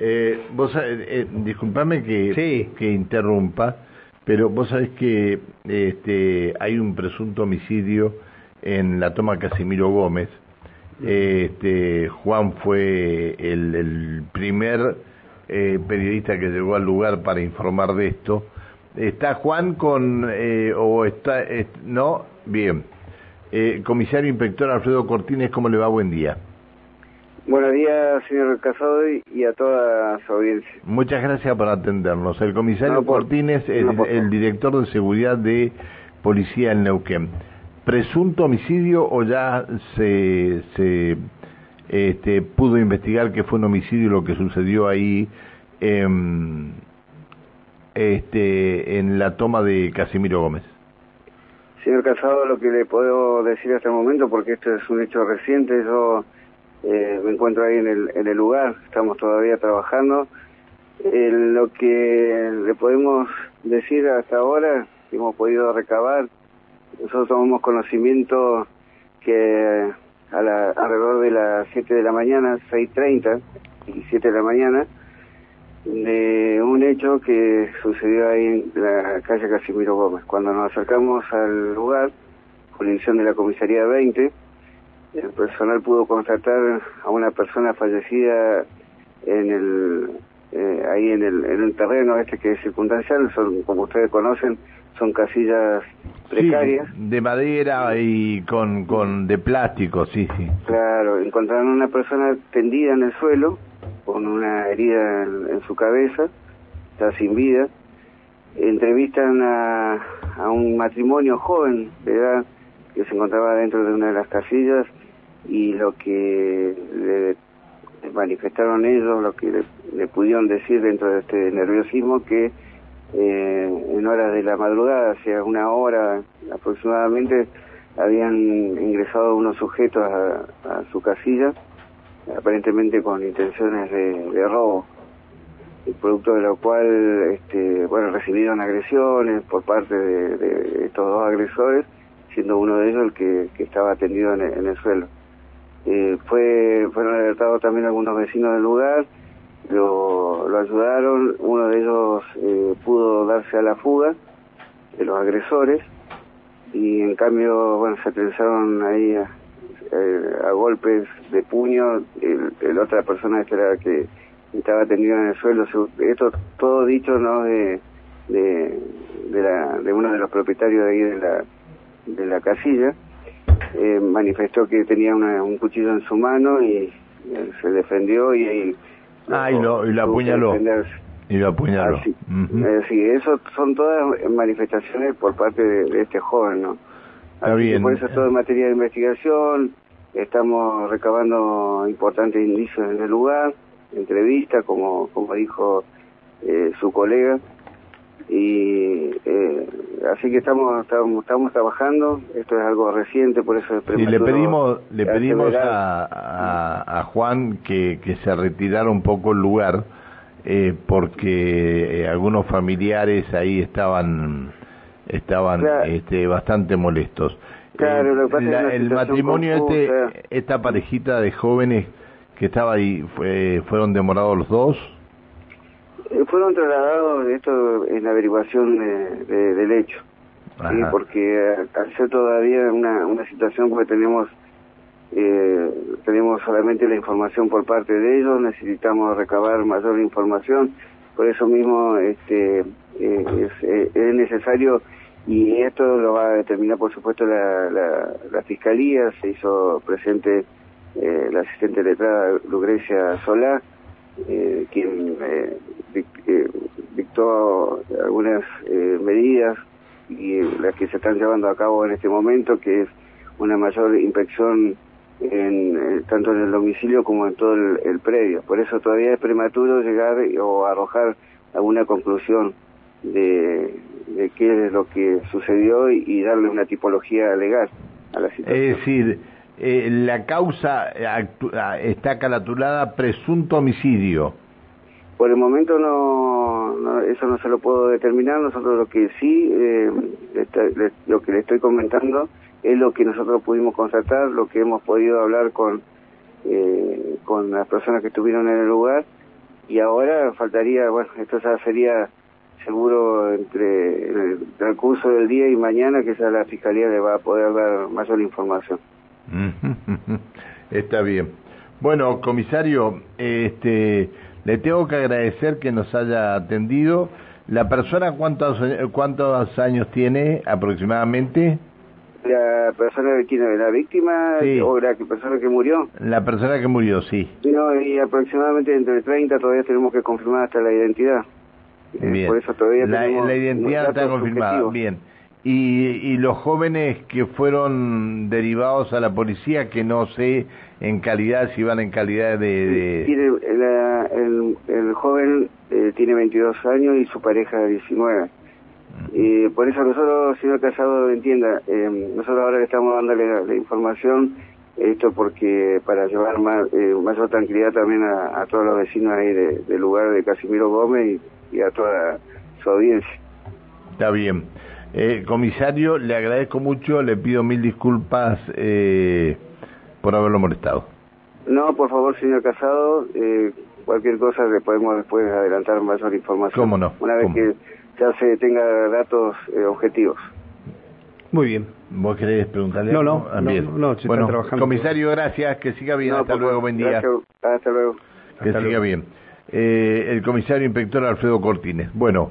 Eh, vos, eh, disculpame que, que interrumpa, pero vos sabés que este, hay un presunto homicidio en la toma Casimiro Gómez. Este, Juan fue el, primer eh, periodista que llegó al lugar para informar de esto. ¿Está Juan con, eh, o está, no? Bien. Eh, comisario Inspector Alfredo Cortines, ¿cómo le va? Buen día. Buenos días, señor Casado, y a toda su audiencia. Muchas gracias por atendernos. El comisario Cortines es el director de seguridad de Policía en Neuquén presunto homicidio o ya se, se este, pudo investigar que fue un homicidio lo que sucedió ahí en, este, en la toma de Casimiro Gómez? Señor Casado, lo que le puedo decir hasta el momento, porque esto es un hecho reciente, yo eh, me encuentro ahí en el, lugar, estamos todavía trabajando. lo que le podemos decir hasta ahora, hemos podido recabar, nosotros tomamos conocimiento que a la, alrededor de las 7 de la mañana, 6.30 y 7 de la mañana, de un hecho que sucedió ahí en la calle Casimiro Gómez. Cuando nos acercamos al lugar, jurisdicción de la comisaría 20, el personal pudo constatar a una persona fallecida en el eh, ahí en el en un terreno este que es circunstancial, son como ustedes conocen, son casillas precarias. de madera y con, con de plástico, sí, sí. Claro, encontraron una persona tendida en el suelo con una herida en, su cabeza, está sin vida. Entrevistan a, a un matrimonio joven de edad que se encontraba dentro de una de las casillas y lo que le manifestaron ellos, lo que le pudieron decir dentro de este nerviosismo que eh, en horas de la madrugada, hacia una hora aproximadamente, habían ingresado unos sujetos a, su casilla, aparentemente con intenciones de, robo, y producto de lo cual, este, bueno, recibieron agresiones por parte de, estos dos agresores, siendo uno de ellos el que, estaba atendido en el, suelo. Eh, fue, fueron alertados también algunos vecinos del lugar, lo, ayudaron, uno de ellos eh, pudo darse a la fuga de los agresores y en cambio, bueno, se pensaron ahí a, eh, a golpes de puño, el, otra persona que era que estaba tendido en el suelo, esto todo dicho no de, de, de, la, de uno de los propietarios de ahí de la, de la casilla, eh, manifestó que tenía un cuchillo en su mano y se defendió y, y Ah, y lo, y lo apuñaló. Y lo apuñaló. Ah, eh, sí. eso son todas manifestaciones por parte de, este joven, ¿no? Está bien. Por eso es todo en materia de investigación, estamos recabando importantes indicios en el lugar, entrevista, como, como dijo eh, su colega, y eh, así que estamos, estamos, estamos trabajando. Esto es algo reciente por eso es le pedimos le pedimos a, a, Juan que, que se retirara un poco el lugar eh, porque eh, algunos familiares ahí estaban estaban este, bastante molestos. Claro, el matrimonio este esta parejita de jóvenes que estaba ahí fue, fueron demorados los dos fueron trasladados esto en la averiguación de, del hecho, porque al ser todavía una, una situación que tenemos eh, tenemos solamente la información por parte de ellos, necesitamos recabar mayor información, por eso mismo este eh, es, es, necesario y esto lo va a determinar por supuesto la, la, la fiscalía, se hizo presente la asistente letrada Lucrecia Solá, eh, quien eh, eh, dictó algunas eh, medidas y las que se están llevando a cabo en este momento, que es una mayor inspección en, tanto en el domicilio como en todo el, predio. Por eso todavía es prematuro llegar o arrojar alguna conclusión de, de qué es lo que sucedió y, y darle una tipología legal a la situación. Es decir, eh, la causa ah, está calatulada presunto homicidio. Por el momento no, eso no se lo puedo determinar. Nosotros lo que sí, eh, lo que le estoy comentando es lo que nosotros pudimos constatar, lo que hemos podido hablar con eh, con las personas que estuvieron en el lugar y ahora faltaría, bueno, esto ya sería seguro entre el transcurso del día y mañana que ya la Fiscalía le va a poder dar mayor información. Está bien. Bueno, comisario, este, le tengo que agradecer que nos haya atendido. ¿La persona cuántos, cuántos años tiene aproximadamente? la persona de quién la víctima o la persona que murió. La persona que murió sí. No y aproximadamente entre 30 todavía tenemos que confirmar hasta la identidad. Eh, bien. por eso todavía la, la identidad está confirmada. bien. Y, y los jóvenes que fueron derivados a la policía que no sé en calidad si van en calidad de, Tiene, el, el, joven eh, tiene 22 años y su pareja 19 y por eso nosotros, señor Casado, entienda, eh, nosotros ahora le estamos dándole la, información, esto porque para llevar más, eh, mayor tranquilidad también a, todos los vecinos ahí del lugar de Casimiro Gómez y, a toda su audiencia. Está bien. Eh, comisario, le agradezco mucho, le pido mil disculpas eh, por haberlo molestado. No, por favor, señor Casado, eh, cualquier cosa le podemos después adelantar mayor información. ¿Cómo no? Una vez que ya se tenga datos eh, objetivos. Muy bien. ¿Vos querés preguntarle? No, no, ah, no, no, bueno, trabajando. Comisario, gracias, que siga bien, hasta luego, buen día. hasta luego. Que siga bien. Eh, el comisario inspector Alfredo Cortines. Bueno.